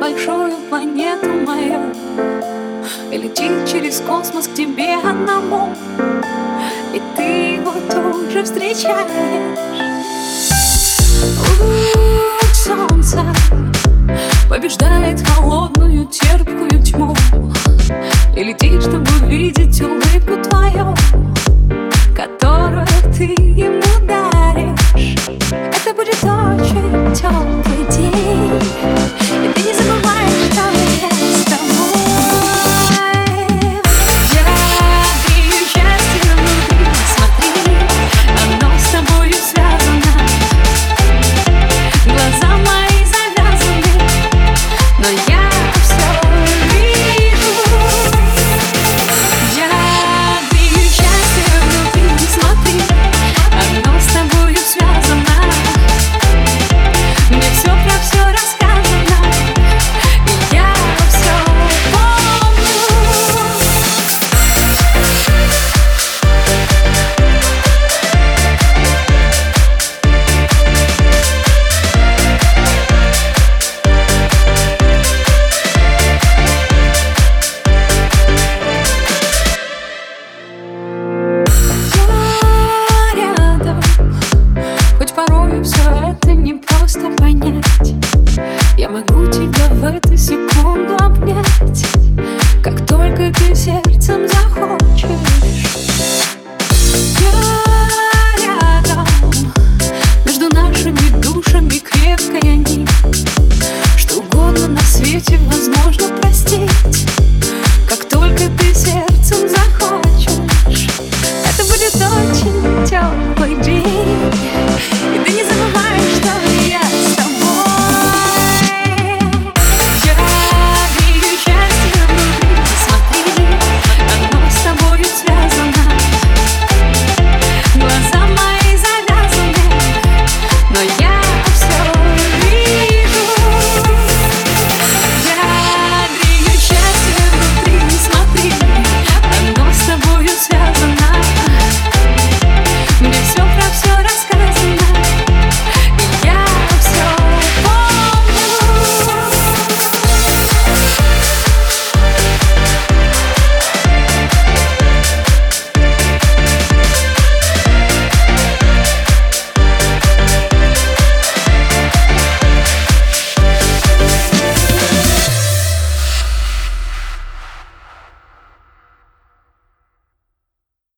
большую планету мою. И летит через космос к тебе одному. И ты его тут же встречаешь. Луч солнца побеждает холодную сердцем Я рядом Между нашими душами крепкая нить Что угодно на свете возможно.